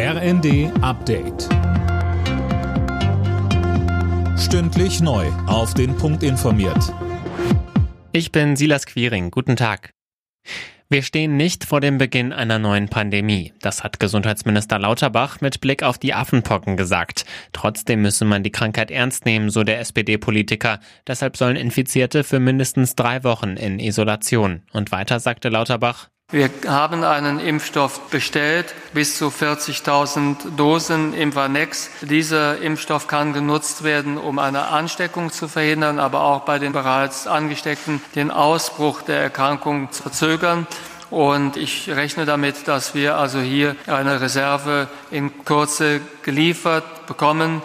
RND Update. Stündlich neu. Auf den Punkt informiert. Ich bin Silas Quiring. Guten Tag. Wir stehen nicht vor dem Beginn einer neuen Pandemie. Das hat Gesundheitsminister Lauterbach mit Blick auf die Affenpocken gesagt. Trotzdem müsse man die Krankheit ernst nehmen, so der SPD-Politiker. Deshalb sollen Infizierte für mindestens drei Wochen in Isolation. Und weiter sagte Lauterbach, wir haben einen Impfstoff bestellt, bis zu 40.000 Dosen Imvanex. Dieser Impfstoff kann genutzt werden, um eine Ansteckung zu verhindern, aber auch bei den bereits Angesteckten den Ausbruch der Erkrankung zu verzögern. Und ich rechne damit, dass wir also hier eine Reserve in Kurze geliefert bekommen.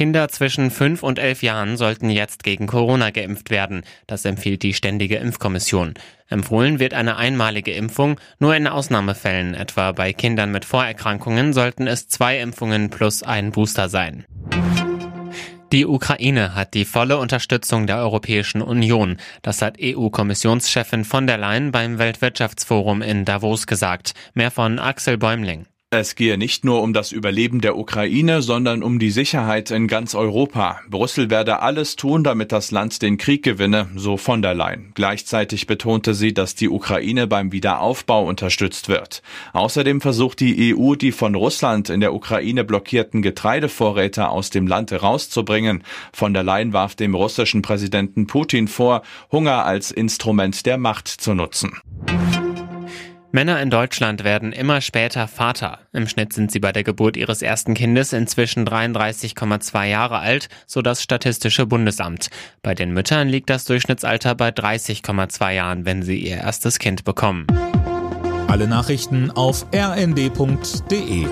Kinder zwischen 5 und 11 Jahren sollten jetzt gegen Corona geimpft werden. Das empfiehlt die Ständige Impfkommission. Empfohlen wird eine einmalige Impfung. Nur in Ausnahmefällen, etwa bei Kindern mit Vorerkrankungen, sollten es zwei Impfungen plus ein Booster sein. Die Ukraine hat die volle Unterstützung der Europäischen Union. Das hat EU-Kommissionschefin von der Leyen beim Weltwirtschaftsforum in Davos gesagt. Mehr von Axel Bäumling. Es gehe nicht nur um das Überleben der Ukraine, sondern um die Sicherheit in ganz Europa. Brüssel werde alles tun, damit das Land den Krieg gewinne, so von der Leyen. Gleichzeitig betonte sie, dass die Ukraine beim Wiederaufbau unterstützt wird. Außerdem versucht die EU, die von Russland in der Ukraine blockierten Getreidevorräte aus dem Land herauszubringen. Von der Leyen warf dem russischen Präsidenten Putin vor, Hunger als Instrument der Macht zu nutzen. Männer in Deutschland werden immer später Vater. Im Schnitt sind sie bei der Geburt ihres ersten Kindes inzwischen 33,2 Jahre alt, so das Statistische Bundesamt. Bei den Müttern liegt das Durchschnittsalter bei 30,2 Jahren, wenn sie ihr erstes Kind bekommen. Alle Nachrichten auf rnd.de